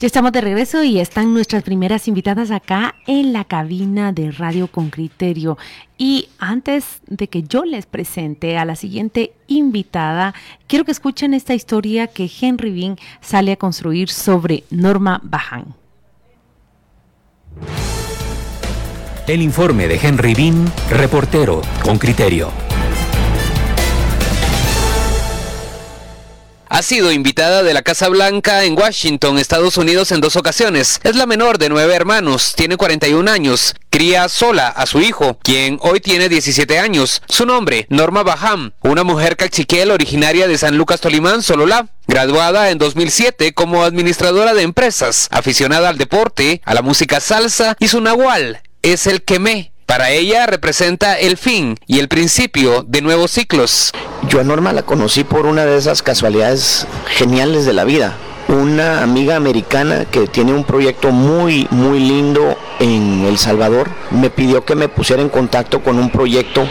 Ya estamos de regreso y están nuestras primeras invitadas acá en la cabina de Radio con Criterio. Y antes de que yo les presente a la siguiente invitada, quiero que escuchen esta historia que Henry Bean sale a construir sobre Norma Bajan. El informe de Henry Bean, reportero con criterio. Ha sido invitada de la Casa Blanca en Washington, Estados Unidos en dos ocasiones. Es la menor de nueve hermanos, tiene 41 años, cría sola a su hijo, quien hoy tiene 17 años. Su nombre, Norma Baham, una mujer cachiquel originaria de San Lucas Tolimán, Sololá. Graduada en 2007 como administradora de empresas, aficionada al deporte, a la música salsa y su nahual es el quemé. Para ella representa el fin y el principio de nuevos ciclos. Yo a Norma la conocí por una de esas casualidades geniales de la vida. Una amiga americana que tiene un proyecto muy, muy lindo en El Salvador me pidió que me pusiera en contacto con un proyecto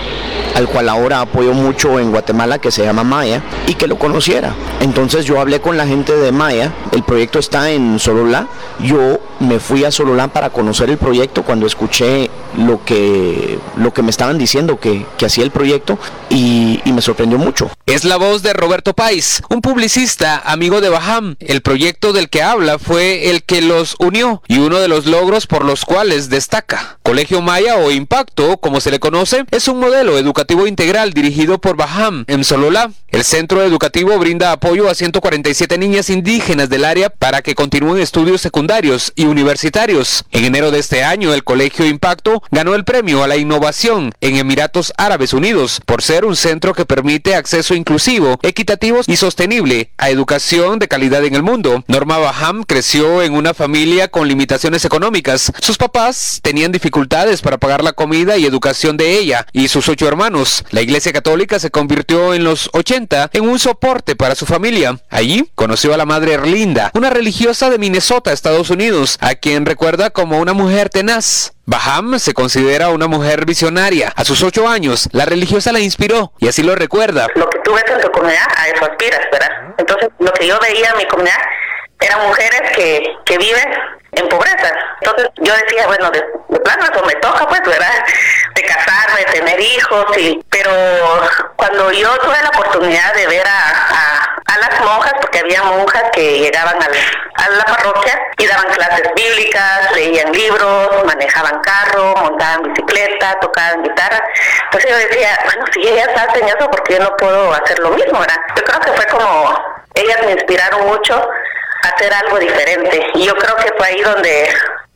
al cual ahora apoyo mucho en Guatemala que se llama Maya y que lo conociera. Entonces yo hablé con la gente de Maya, el proyecto está en Sololá, yo me fui a Sololá para conocer el proyecto cuando escuché lo que, lo que me estaban diciendo que, que hacía el proyecto y, me sorprendió mucho. Es la voz de Roberto Pais, un publicista amigo de Baham. El proyecto del que habla fue el que los unió y uno de los logros por los cuales destaca. Colegio Maya o Impacto, como se le conoce, es un modelo educativo integral dirigido por Baham en Sololá. El centro educativo brinda apoyo a 147 niñas indígenas del área para que continúen estudios secundarios y universitarios. En enero de este año, el Colegio Impacto ganó el premio a la innovación en Emiratos Árabes Unidos por ser un centro que permite acceso inclusivo, equitativo y sostenible a educación de calidad en el mundo. Norma Baham creció en una familia con limitaciones económicas. Sus papás tenían dificultades para pagar la comida y educación de ella y sus ocho hermanos. La Iglesia Católica se convirtió en los 80 en un soporte para su familia. Allí conoció a la Madre Erlinda, una religiosa de Minnesota, Estados Unidos, a quien recuerda como una mujer tenaz. Baham se considera una mujer visionaria. A sus ocho años, la religiosa la inspiró y así lo recuerda. Lo que tú ves en tu comunidad, a eso aspiras, ¿verdad? Entonces, lo que yo veía en mi comunidad eran mujeres que, que viven en pobreza. Entonces yo decía, bueno, de, de plano eso me toca, pues, ¿verdad? De casarme, de tener hijos, y, pero cuando yo tuve la oportunidad de ver a, a, a las monjas, porque había monjas que llegaban al, a la parroquia y daban clases bíblicas, leían libros, manejaban carro, montaban bicicleta, tocaban guitarra. Entonces yo decía, bueno, si ellas hacen eso, ¿por qué yo no puedo hacer lo mismo, verdad? Yo creo que fue como, ellas me inspiraron mucho hacer algo diferente. Y yo creo que fue ahí donde,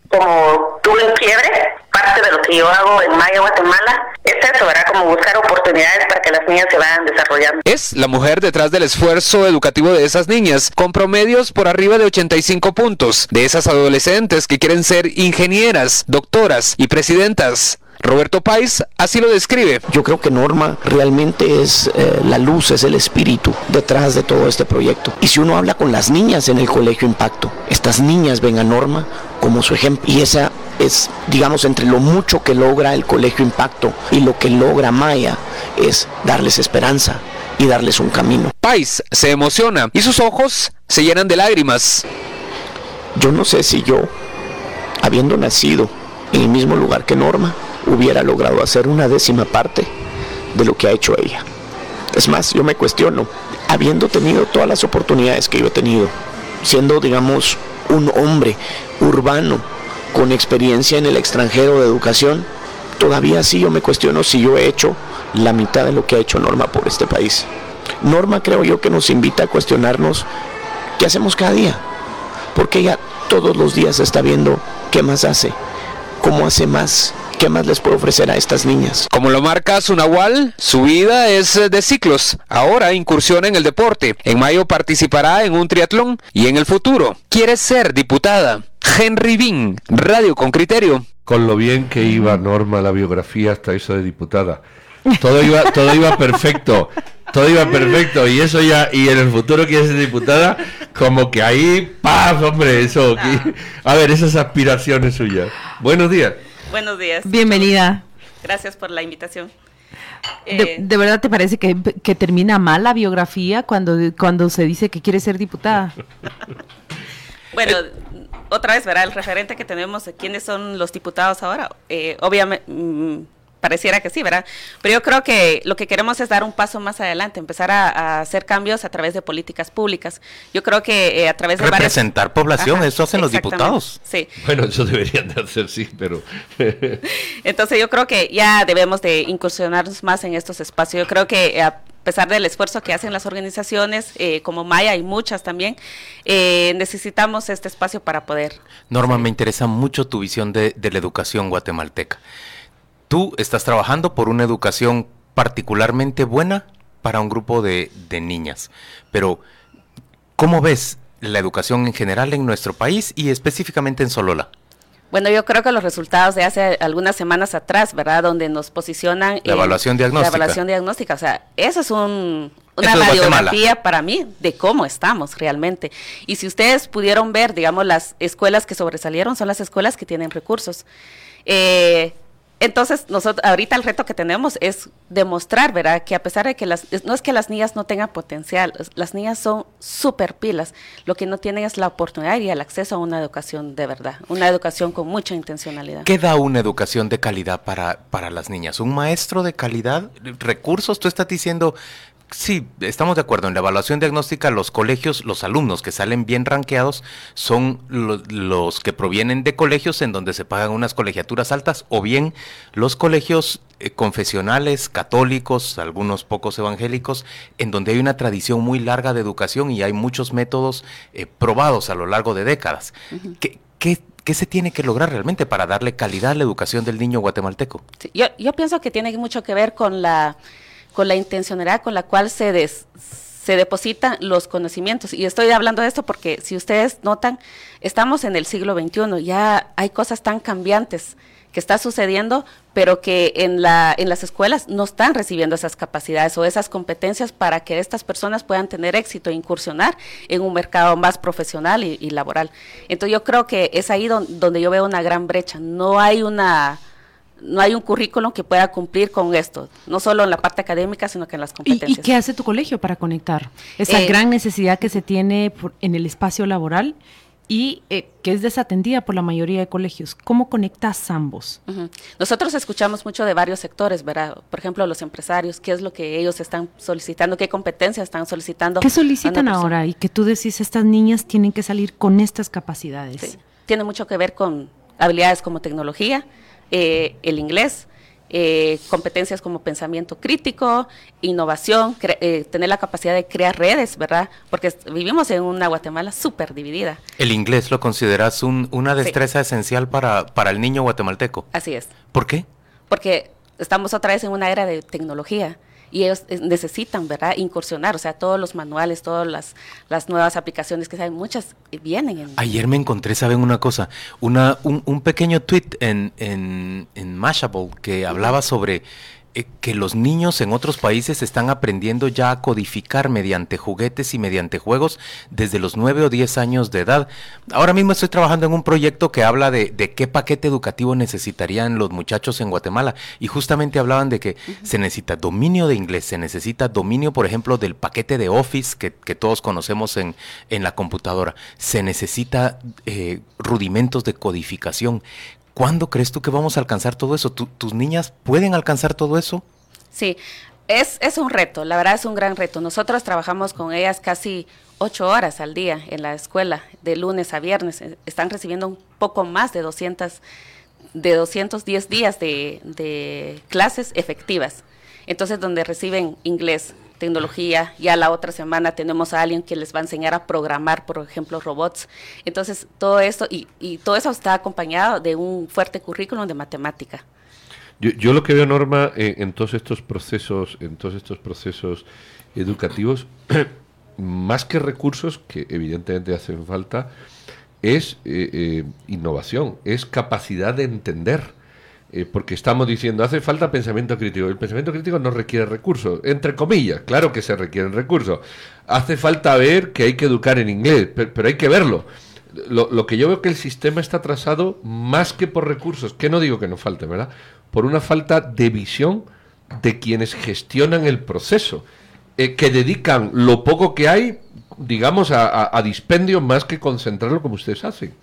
como tuve un quiebre, parte de lo que yo hago en Maya, Guatemala, es eso, ¿verdad? Como buscar oportunidades para que las niñas se vayan desarrollando. Es la mujer detrás del esfuerzo educativo de esas niñas, con promedios por arriba de 85 puntos, de esas adolescentes que quieren ser ingenieras, doctoras y presidentas. Roberto Pais así lo describe. Yo creo que Norma realmente es eh, la luz, es el espíritu detrás de todo este proyecto. Y si uno habla con las niñas en el Colegio Impacto, estas niñas ven a Norma como su ejemplo. Y esa es, digamos, entre lo mucho que logra el Colegio Impacto y lo que logra Maya, es darles esperanza y darles un camino. Pais se emociona y sus ojos se llenan de lágrimas. Yo no sé si yo, habiendo nacido en el mismo lugar que Norma, hubiera logrado hacer una décima parte de lo que ha hecho ella. Es más, yo me cuestiono, habiendo tenido todas las oportunidades que yo he tenido, siendo, digamos, un hombre urbano con experiencia en el extranjero de educación, todavía sí yo me cuestiono si yo he hecho la mitad de lo que ha hecho Norma por este país. Norma creo yo que nos invita a cuestionarnos qué hacemos cada día, porque ella todos los días está viendo qué más hace, cómo hace más, ¿Qué más les puedo ofrecer a estas niñas? Como lo marca su Nahual, su vida es de ciclos. Ahora incursiona en el deporte. En mayo participará en un triatlón y en el futuro quiere ser diputada. Henry Bean, Radio con Criterio. Con lo bien que iba Norma la biografía hasta eso de diputada. Todo iba, todo iba perfecto. Todo iba perfecto. Y eso ya, y en el futuro quiere ser diputada, como que ahí, ¡paz! Hombre, eso. que- a ver, esas aspiraciones suyas. Buenos días. Buenos días. Bienvenida. Gracias por la invitación. ¿De, Eh, de verdad te parece que, que termina mal la biografía cuando, cuando se dice que quiere ser diputada? Bueno, otra vez, ¿verdad? El referente que tenemos, ¿quiénes son los diputados ahora? Eh, obviamente, mm, pareciera que sí, ¿verdad? Pero yo creo que lo que queremos es dar un paso más adelante, empezar a, a hacer cambios a través de políticas públicas. Yo creo que eh, a través de Representar varias... población, Ajá, eso hacen los diputados. Sí. Bueno, eso deberían de hacer, sí, pero... Entonces yo creo que ya debemos de incursionarnos más en estos espacios. Yo creo que eh, a pesar del esfuerzo que hacen las organizaciones, eh, como Maya y muchas también, eh, necesitamos este espacio para poder. Norma, me interesa mucho tu visión de, de la educación guatemalteca. Tú estás trabajando por una educación particularmente buena para un grupo de, de niñas, pero ¿cómo ves la educación en general en nuestro país y específicamente en Solola? Bueno, yo creo que los resultados de hace algunas semanas atrás, ¿verdad? Donde nos posicionan... La evaluación diagnóstica. La evaluación diagnóstica, o sea, eso es un, una Eso es radiografía para mí de cómo estamos realmente. Y si ustedes pudieron ver, digamos, las escuelas que sobresalieron son las escuelas que tienen recursos. Eh, entonces, nosotros, ahorita el reto que tenemos es demostrar, ¿verdad? Que a pesar de que las, no es que las niñas no tengan potencial, las niñas son súper pilas, lo que no tienen es la oportunidad y el acceso a una educación de verdad, una educación con mucha intencionalidad. ¿Qué da una educación de calidad para, para las niñas? ¿Un maestro de calidad? ¿Recursos? Tú estás diciendo, sí, estamos de acuerdo, en la evaluación diagnóstica los colegios, los alumnos que salen bien ranqueados son lo- los que provienen de colegios en donde se pagan unas colegiaturas altas o bien los colegios eh, confesionales, católicos, algunos pocos evangélicos, en donde hay una tradición muy larga de educación y hay muchos métodos eh, probados a lo largo de décadas. ¿Qué, qué, qué se tiene que lograr realmente para darle calidad a la educación del niño guatemalteco? Sí, Yo, yo pienso que tiene mucho que ver con la, con la intencionalidad con la cual se, des- se depositan los conocimientos. Y estoy hablando de esto porque si ustedes notan, estamos en el siglo XXI, ya hay cosas tan cambiantes que está sucediendo, pero que en, la, en las escuelas no están recibiendo esas capacidades o esas competencias para que estas personas puedan tener éxito e incursionar en un mercado más profesional y, laboral. Entonces yo creo que es ahí don- donde yo veo una gran brecha. No hay una no hay un currículum que pueda cumplir con esto, no solo en la parte académica, sino que en las ¿Y, competencias. y qué hace tu colegio para conectar esa Eh, gran necesidad que se tiene por- en el espacio laboral y eh, que es desatendida por la mayoría de colegios? ¿Cómo conectas ambos? Nosotros escuchamos mucho de varios sectores, ¿verdad? Por ejemplo, los empresarios, qué es lo que ellos están solicitando, qué competencias están solicitando. ¿Qué solicitan ahora? Y que tú decís, estas niñas tienen que salir con estas capacidades. Sí. Tiene mucho que ver con habilidades como tecnología, eh, el inglés, eh, competencias como pensamiento crítico, innovación, eh, tener la capacidad de crear redes, ¿verdad? Porque vivimos en una Guatemala súper dividida. ¿El inglés lo consideras un- una Sí. destreza esencial para, para el niño guatemalteco? Así es. ¿Por qué? porque estamos otra vez en una era de tecnología y ellos eh, necesitan, ¿verdad?, incursionar, o sea, todos los manuales, todas las, las nuevas aplicaciones que saben, muchas eh, vienen en... Ayer me encontré, ¿saben una cosa? Una, un, un pequeño tweet en, en, en Mashable que hablaba sobre que los niños en otros países están aprendiendo ya a codificar mediante juguetes y mediante juegos desde los 9 o 10 años de edad. Ahora mismo estoy trabajando en un proyecto que habla de, de qué paquete educativo necesitarían los muchachos en Guatemala y justamente hablaban de que se necesita dominio de inglés, se necesita dominio, por ejemplo, del paquete de Office que, que todos conocemos en, en la computadora, se necesita eh, rudimentos de codificación. ¿Cuándo crees tú que vamos a alcanzar todo eso? ¿Tu- ¿Tus niñas pueden alcanzar todo eso? Sí, es, es un reto, la verdad es un gran reto. Nosotros trabajamos con ellas casi ocho horas al día en la escuela, de lunes a viernes. Eh, Están recibiendo un poco más de 200, de 210 días de clases efectivas. Entonces, donde reciben inglés, tecnología, ya la otra semana tenemos a alguien que les va a enseñar a programar, por ejemplo, robots. Entonces, todo esto, y, y todo eso está acompañado de un fuerte currículum de matemática. Yo, yo lo que veo, Norma, eh, en todos estos procesos, en todos estos procesos educativos, más que recursos, que evidentemente hacen falta, es eh, eh, innovación, es capacidad de entender. Eh, porque estamos diciendo, hace falta pensamiento crítico. El pensamiento crítico no requiere recursos, entre comillas, claro que se requieren recursos. Hace falta ver que hay que educar en inglés, pero, hay que verlo. Lo, lo que yo veo que el sistema está atrasado más que por recursos, que no digo que no falte, ¿verdad? Por una falta de visión de quienes gestionan el proceso, eh, que dedican lo poco que hay digamos, a, a, dispendio más que concentrarlo como ustedes hacen.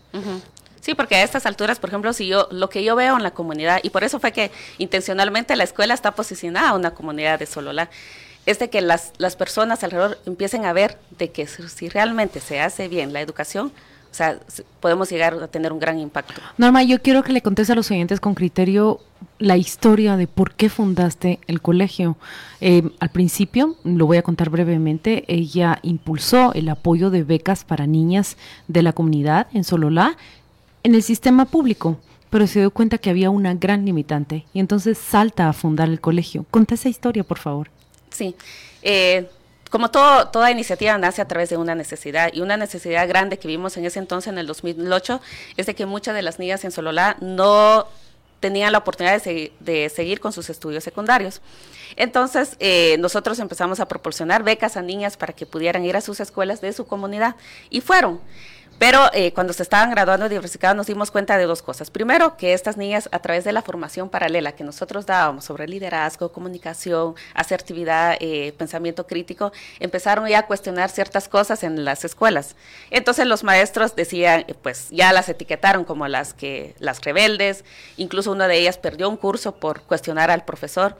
Sí, porque a estas alturas, por ejemplo, si yo lo que yo veo en la comunidad, y por eso fue que intencionalmente la escuela está posicionada a una comunidad de Sololá, es de que las, las personas alrededor empiecen a ver de que si realmente se hace bien la educación, o sea, podemos llegar a tener un gran impacto. Norma, yo quiero que le contes a los oyentes con criterio la historia de por qué fundaste el colegio. Eh, al principio, lo voy a contar brevemente, ella impulsó el apoyo de becas para niñas de la comunidad en Sololá en el sistema público, pero se dio cuenta que había una gran limitante y entonces salta a fundar el colegio. Conta esa historia, por favor. Sí. Eh, como todo, toda iniciativa nace a través de una necesidad y una necesidad grande que vimos en ese entonces, en el 2008, es de que muchas de las niñas en Sololá no tenían la oportunidad de, seguir con sus estudios secundarios. Entonces, eh, nosotros empezamos a proporcionar becas a niñas para que pudieran ir a sus escuelas de su comunidad y fueron. Pero eh, cuando se estaban graduando diversificados nos dimos cuenta de dos cosas. Primero, que estas niñas a través de la formación paralela que nosotros dábamos sobre liderazgo, comunicación, asertividad, eh, pensamiento crítico, empezaron ya a cuestionar ciertas cosas en las escuelas. Entonces los maestros decían, eh, pues ya las etiquetaron como las que las rebeldes, incluso una de ellas perdió un curso por cuestionar al profesor.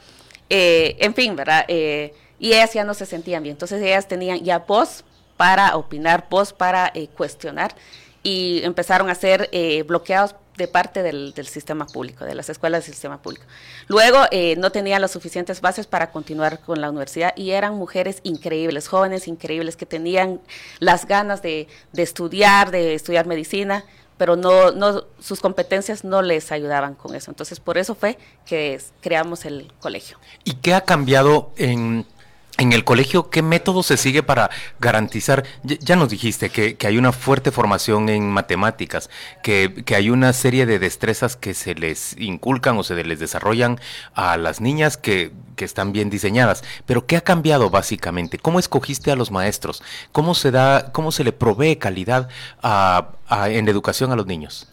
en fin, ¿verdad? y ellas ya no se sentían bien. Entonces ellas tenían ya voz para opinar, voz para eh, cuestionar y empezaron a ser eh, bloqueados de parte del, sistema público, de las escuelas del sistema público. Luego eh, no tenían las suficientes bases para continuar con la universidad y eran mujeres increíbles, jóvenes increíbles que tenían las ganas de, de estudiar, de estudiar medicina, pero no, no, sus competencias no les ayudaban con eso. Entonces, por eso fue que creamos el colegio. ¿Y qué ha cambiado en en el colegio, ¿qué método se sigue para garantizar? Ya, nos dijiste que, hay una fuerte formación en matemáticas, que, hay una serie de destrezas que se les inculcan o se les desarrollan a las niñas que, están bien diseñadas. Pero ¿qué ha cambiado básicamente? ¿Cómo escogiste a los maestros? ¿Cómo se da, cómo se le provee calidad en educación a los niños?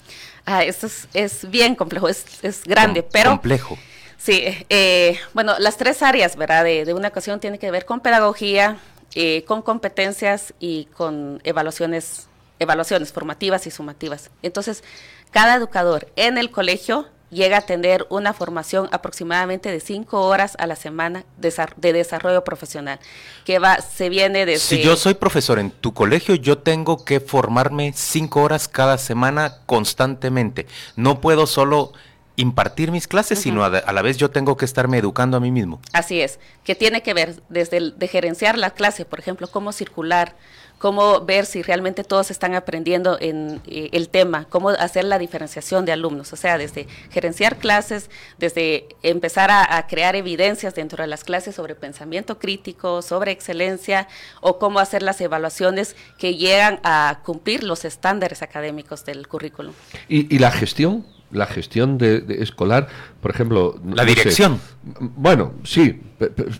Ah, esto es, bien complejo, es, grande, pero... Complejo. Sí, eh, bueno, las tres áreas, ¿verdad? De, una ocasión tiene que ver con pedagogía, eh, con competencias y con evaluaciones, evaluaciones formativas y sumativas. Entonces, cada educador en el colegio llega a tener una formación aproximadamente de cinco horas a la semana de, desarrollo profesional, que va, se viene desde... Si yo soy profesor en tu colegio, yo tengo que formarme cinco horas cada semana constantemente. No puedo solo impartir mis clases, sino a, la vez yo tengo que estarme educando a mí mismo. Así es, que tiene que ver desde el, de gerenciar la clase, por ejemplo, cómo circular, cómo ver si realmente todos están aprendiendo en eh, el tema, cómo hacer la diferenciación de alumnos, o sea, desde gerenciar clases, desde empezar a, crear evidencias dentro de las clases sobre pensamiento crítico, sobre excelencia, o cómo hacer las evaluaciones que llegan a cumplir los estándares académicos del currículum. ¿Y, y la gestión? La gestión de, escolar, por ejemplo... La dirección. bueno, sí,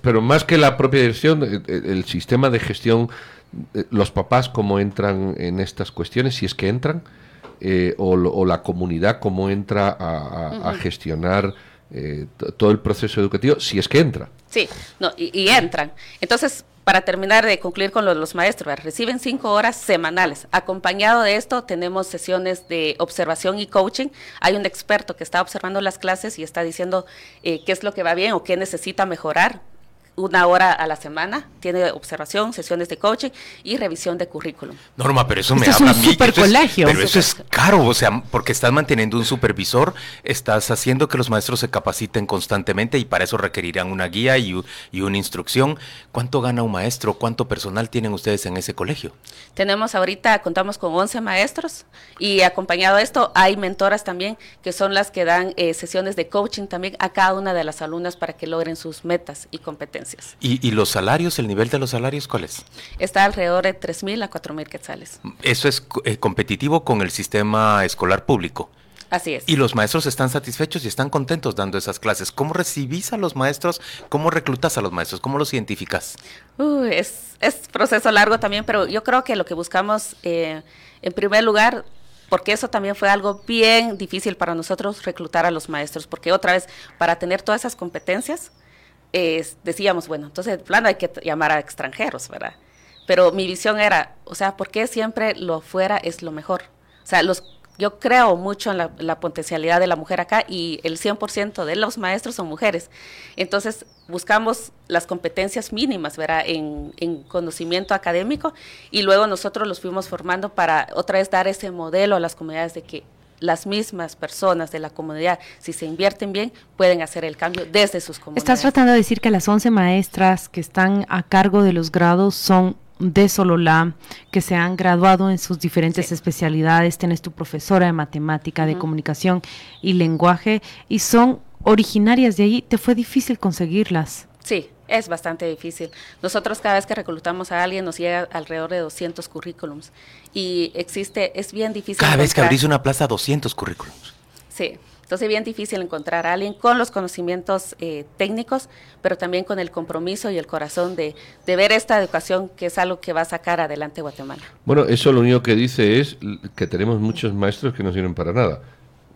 pero más que la propia dirección, eh, eh, el, sistema de gestión, eh, los papás cómo entran en estas cuestiones, si es que entran, o, la comunidad cómo entra a, gestionar todo el proceso educativo, si es que entra. Sí, no, y entran. Entonces, para terminar de concluir con los maestros, reciben cinco horas semanales. Acompañado de esto, tenemos sesiones de observación y coaching. Hay un experto que está observando las clases y está diciendo eh, qué es lo que va bien o qué necesita mejorar una hora a la semana, tiene observación, sesiones de coaching y revisión de currículum. Norma, pero eso me habla a mí. colegio. pero eso es caro, o sea, porque estás manteniendo un supervisor, estás haciendo que los maestros se capaciten constantemente y para eso requerirán una guía y, y una instrucción. ¿Cuánto gana un maestro? ¿Cuánto personal tienen ustedes en ese colegio? Tenemos ahorita, contamos con 11 maestros y acompañado de esto hay mentoras también que son las que dan eh, sesiones de coaching también a cada una de las alumnas para que logren sus metas y competencias. ¿Y, los salarios, el nivel de los salarios, cuál es? Está alrededor de 3.000 a 4.000 quetzales. ¿Eso es eh, competitivo con el sistema escolar público? Así es. Y los maestros están satisfechos y están contentos dando esas clases. ¿Cómo recibís a los maestros? ¿Cómo reclutas a los maestros? ¿Cómo los identificas? es, es proceso largo también, pero yo creo que lo que buscamos, eh, en primer lugar, porque eso también fue algo bien difícil para nosotros reclutar a los maestros, porque otra vez, para tener todas esas competencias, decíamos, bueno, entonces, plano hay que llamar a extranjeros, ¿verdad? pero mi visión era, o sea, ¿por qué siempre lo fuera es lo mejor? O sea, los, yo creo mucho en la, potencialidad de la mujer acá y el 100% de los maestros son mujeres. Entonces, buscamos las competencias mínimas, ¿verdad? En, en, conocimiento académico y luego nosotros los fuimos formando para otra vez dar ese modelo a las comunidades de que las mismas personas de la comunidad, si se invierten bien, pueden hacer el cambio desde sus comunidades. Estás tratando de decir que las 11 maestras que están a cargo de los grados son de Sololá, que se han graduado en sus diferentes especialidades. Tienes tu profesora de matemática, de comunicación y lenguaje, y son originarias de ahí. ¿Te fue difícil conseguirlas? Sí, es bastante difícil. Nosotros cada vez que reclutamos a alguien nos llega alrededor de 200 currículums y existe, es bien difícil. Cada vez que abrís una plaza, 200 currículums. Sí, entonces es bien difícil encontrar a alguien con los conocimientos eh, técnicos, pero también con el compromiso y el corazón de, de, ver esta educación que es algo que va a sacar adelante Guatemala. Bueno, eso lo único que dice es que tenemos muchos maestros que no sirven para nada.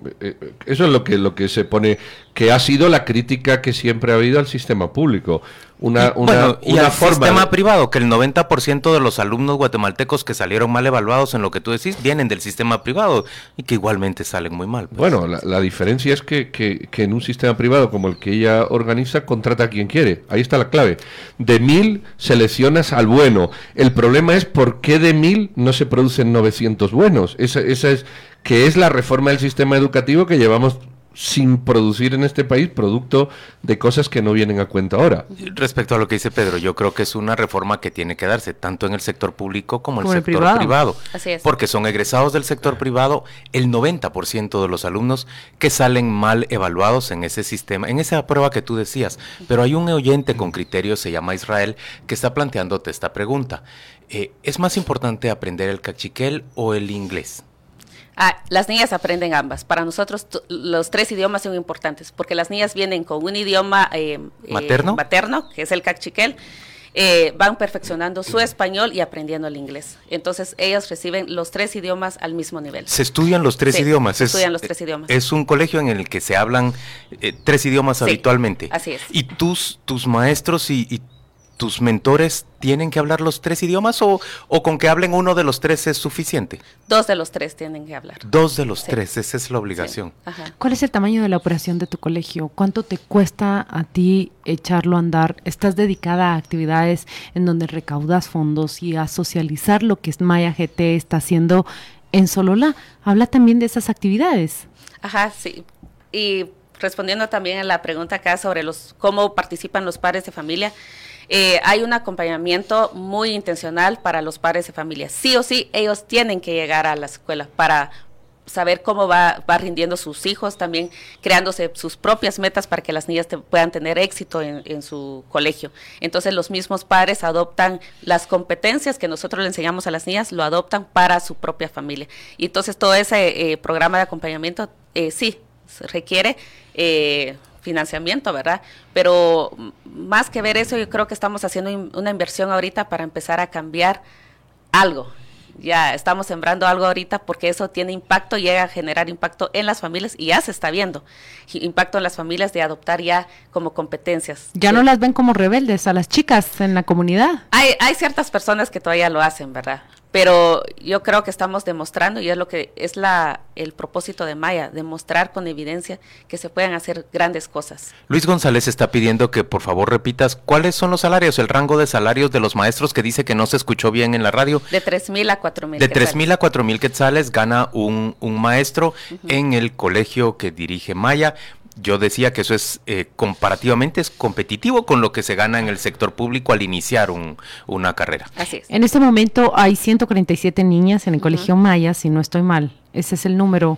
Eh, eh, eso es lo que, lo que se pone, que ha sido la crítica que siempre ha habido al sistema público. Una, una, y al sistema privado, que el 90% de los alumnos guatemaltecos que salieron mal evaluados en lo que tú decís vienen del sistema privado y que igualmente salen muy mal. Pues. Bueno, la, diferencia es que, que, en un sistema privado como el que ella organiza, contrata a quien quiere. Ahí está la clave. De mil seleccionas al bueno. El problema es por qué de mil no se producen 900 buenos. Esa, esa es que es la reforma del sistema educativo que llevamos sin producir en este país producto de cosas que no vienen a cuenta ahora. Respecto a lo que dice Pedro, yo creo que es una reforma que tiene que darse tanto en el sector público como en el sector privado. Así es. Porque son egresados del sector privado el 90% de los alumnos que salen mal evaluados en ese sistema, en esa prueba que tú decías. Pero hay un oyente con criterio, se llama Israel, que está planteándote esta pregunta. Eh, ¿Es más importante aprender el cachiquel o el inglés? Ah, las niñas aprenden ambas. Para nosotros los tres idiomas son importantes porque las niñas vienen con un idioma eh, eh, ¿Materno? que es el cachiquel. Eh, van perfeccionando su español y aprendiendo el inglés. Entonces, ellas reciben los tres idiomas al mismo nivel. Se estudian los tres idiomas. Se estudian los tres idiomas. Es un colegio en el que se hablan tres idiomas habitualmente. Así es. Y tus, tus maestros y, y tus mentores tienen que hablar los tres idiomas o, o, con que hablen uno de los tres es suficiente? Dos de los tres tienen que hablar. Dos de los tres, esa es la obligación. ¿Cuál es el tamaño de la operación de tu colegio? ¿Cuánto te cuesta a ti echarlo a andar? ¿Estás dedicada a actividades en donde recaudas fondos y a socializar lo que Maya GT está haciendo en Solola? Habla también de esas actividades. Ajá, sí. Y respondiendo también a la pregunta acá sobre los cómo participan los padres de familia, eh, hay un acompañamiento muy intencional para los padres de familia. Sí o sí, ellos tienen que llegar a la escuela para saber cómo va, va rindiendo sus hijos, también creándose sus propias metas para que las niñas puedan tener éxito en, su colegio. Entonces los mismos padres adoptan las competencias que nosotros le enseñamos a las niñas, lo adoptan para su propia familia. Y entonces todo ese eh, programa de acompañamiento eh, sí requiere eh, financiamiento, ¿verdad? Pero más que ver eso, yo creo que estamos haciendo una inversión ahorita para empezar a cambiar algo. Ya estamos sembrando algo ahorita porque eso tiene impacto, llega a generar impacto en las familias y ya se está viendo impacto en las familias de adoptar ya como competencias. Ya no las ven como rebeldes a las chicas en la comunidad. Hay, hay ciertas personas que todavía lo hacen, ¿verdad? Pero yo creo que estamos demostrando y es lo que es la el propósito de Maya, demostrar con evidencia que se pueden hacer grandes cosas. Luis González está pidiendo que por favor repitas cuáles son los salarios, el rango de salarios de los maestros que dice que no se escuchó bien en la radio. De tres mil a cuatro mil. De tres mil a cuatro mil quetzales gana un, un maestro en el colegio que dirige Maya yo decía que eso es eh, comparativamente es competitivo con lo que se gana en el sector público al iniciar una carrera. Así es. En este momento hay 147 niñas en el Colegio Maya, si no estoy mal. Ese es el número.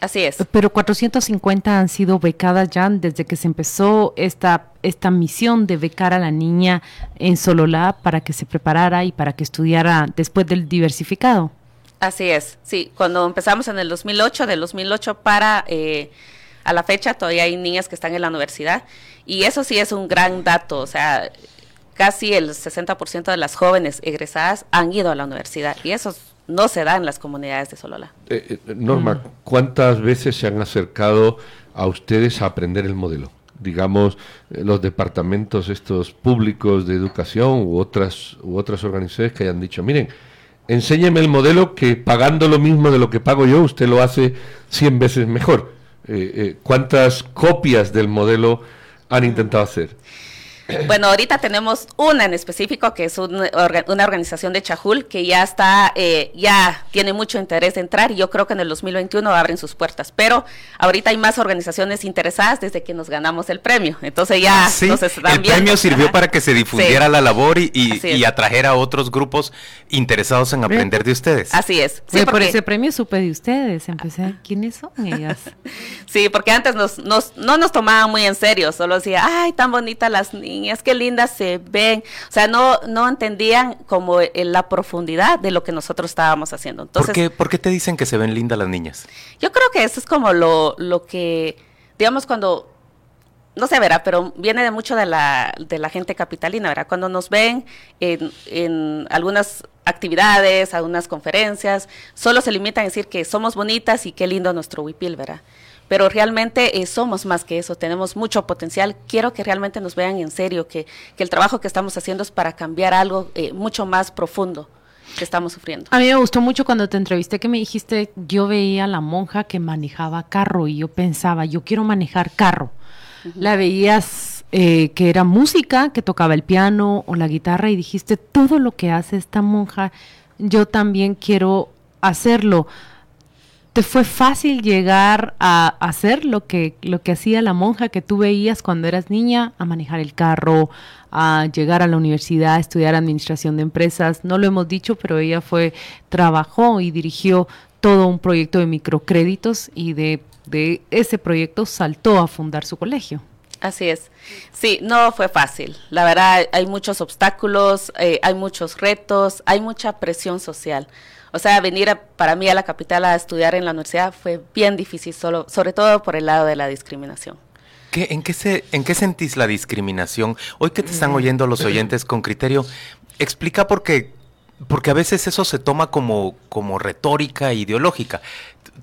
Así es. Pero 450 han sido becadas ya desde que se empezó esta, esta misión de becar a la niña en Sololá para que se preparara y para que estudiara después del diversificado. Así es, sí. Cuando empezamos en el 2008, del 2008 para... Eh, a la fecha todavía hay niñas que están en la universidad y eso sí es un gran dato, o sea, casi el 60% de las jóvenes egresadas han ido a la universidad y eso no se da en las comunidades de Solola. Eh, eh, Norma, ¿cuántas veces se han acercado a ustedes a aprender el modelo? digamos, eh, los departamentos estos públicos de educación u otras, u otras organizaciones que hayan dicho, miren, enséñeme el modelo que pagando lo mismo de lo que pago yo, usted lo hace 100 veces mejor. Eh, eh, ¿Cuántas copias del modelo han intentado hacer? Bueno, ahorita tenemos una en específico que es una organización de Chajul que ya está, eh, ya tiene mucho interés de entrar y yo creo que en el 2021 abren sus puertas. Pero ahorita hay más organizaciones interesadas desde que nos ganamos el premio. Entonces ya ah, ¿Sí? El premio sirvió para que se difundiera la labor y, y, atrajera a otros grupos interesados en aprender de ustedes. Así es. Sí, por ese premio supe de ustedes. Empecé, ¿quiénes son ellas? sí, porque antes nos, nos, no nos tomaban muy en serio. Solo decía, ay, tan bonitas las niñas es que lindas se ven. O sea, no, no entendían como la profundidad de lo que nosotros estábamos haciendo. Entonces, ¿Por qué, te dicen que se ven lindas las niñas? Yo creo que eso es como lo, lo que, digamos, cuando no sé, verá, pero viene de mucho de la, de la gente capitalina, ¿verdad? Cuando nos ven en, en algunas actividades, algunas conferencias, solo se limitan a decir que somos bonitas y qué lindo nuestro huipil, ¿verdad? Pero realmente eh, somos más que eso, tenemos mucho potencial. Quiero que realmente nos vean en serio, que, el trabajo que estamos haciendo es para cambiar algo eh, mucho más profundo que estamos sufriendo. A mí me gustó mucho cuando te entrevisté que me dijiste, yo veía a la monja que manejaba carro y yo pensaba, yo quiero manejar carro. La veías eh, que era música, que tocaba el piano o la guitarra y dijiste, todo lo que hace esta monja, yo también quiero hacerlo. ¿Te fue fácil llegar a hacer lo que, lo que hacía la monja que tú veías cuando eras niña, a manejar el carro, a llegar a la universidad, a estudiar administración de empresas? No lo hemos dicho, pero ella fue, trabajó y dirigió todo un proyecto de microcréditos y de, de ese proyecto saltó a fundar su colegio. Así es. Sí, no fue fácil. La verdad, hay muchos obstáculos, eh, hay muchos retos, hay mucha presión social. O sea, venir para mí a la capital a estudiar en la universidad fue bien difícil, solo, sobre todo por el lado de la discriminación. ¿Qué, en, qué se, ¿En qué sentís la discriminación? Hoy que te están mm. oyendo los oyentes con criterio, explica por qué, porque a veces eso se toma como, como retórica ideológica.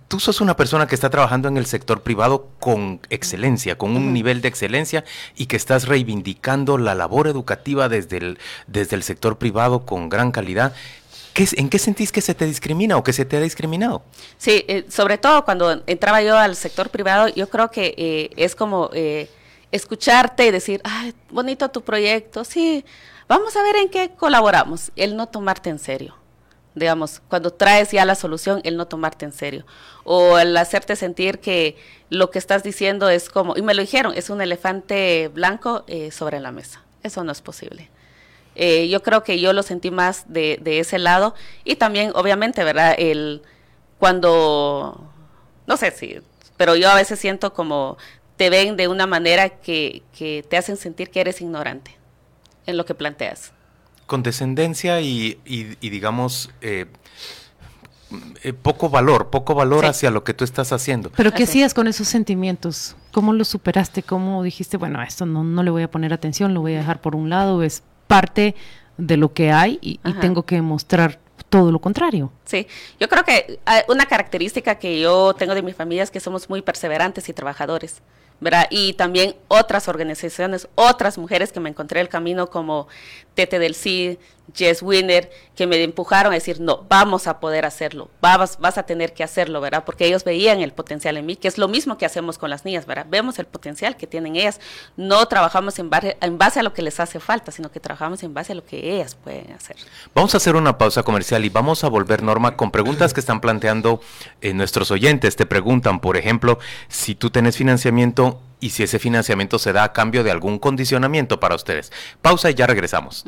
Tú sos una persona que está trabajando en el sector privado con excelencia, con un nivel de excelencia y que estás reivindicando la labor educativa desde el, desde el sector privado con gran calidad. ¿En qué sentís que se te discrimina o que se te ha discriminado? Sí, eh, sobre todo cuando entraba yo al sector privado, yo creo que eh, es como eh, escucharte y decir, ay, bonito tu proyecto, sí, vamos a ver en qué colaboramos. El no tomarte en serio, digamos, cuando traes ya la solución, el no tomarte en serio. O el hacerte sentir que lo que estás diciendo es como, y me lo dijeron, es un elefante blanco sobre la mesa. Eso no es posible. Eh, yo creo que yo lo sentí más de, ese lado y también, obviamente, ¿verdad? El, cuando, no sé si, pero yo a veces siento como te ven de una manera que, te hacen sentir que eres ignorante en lo que planteas. Condescendencia y, y, digamos, eh, eh, poco valor, poco valor hacia lo que tú estás haciendo. Pero ¿qué hacías con esos sentimientos? ¿Cómo los superaste? ¿Cómo dijiste, bueno, a esto no, no le voy a poner atención, lo voy a dejar por un lado, es parte de lo que hay y, tengo que mostrar todo lo contrario. Sí, yo creo que ah, una característica que yo tengo de mi familia es que somos muy perseverantes y trabajadores. ¿Verdad? Y también otras organizaciones, otras mujeres que me encontré el camino como Tete del CID, Jess Winner, que me empujaron a decir, no, vamos a poder hacerlo, vas, vas a tener que hacerlo, ¿verdad? Porque ellos veían el potencial en mí, que es lo mismo que hacemos con las niñas, ¿verdad? Vemos el potencial que tienen ellas, no trabajamos en base, en base a lo que les hace falta, sino que trabajamos en base a lo que ellas pueden hacer. Vamos a hacer una pausa comercial y vamos a volver, Norma, con preguntas que están planteando eh, nuestros oyentes. Te preguntan, por ejemplo, si tú tienes financiamiento y si ese financiamiento se da a cambio de algún condicionamiento para ustedes. Pausa y ya regresamos.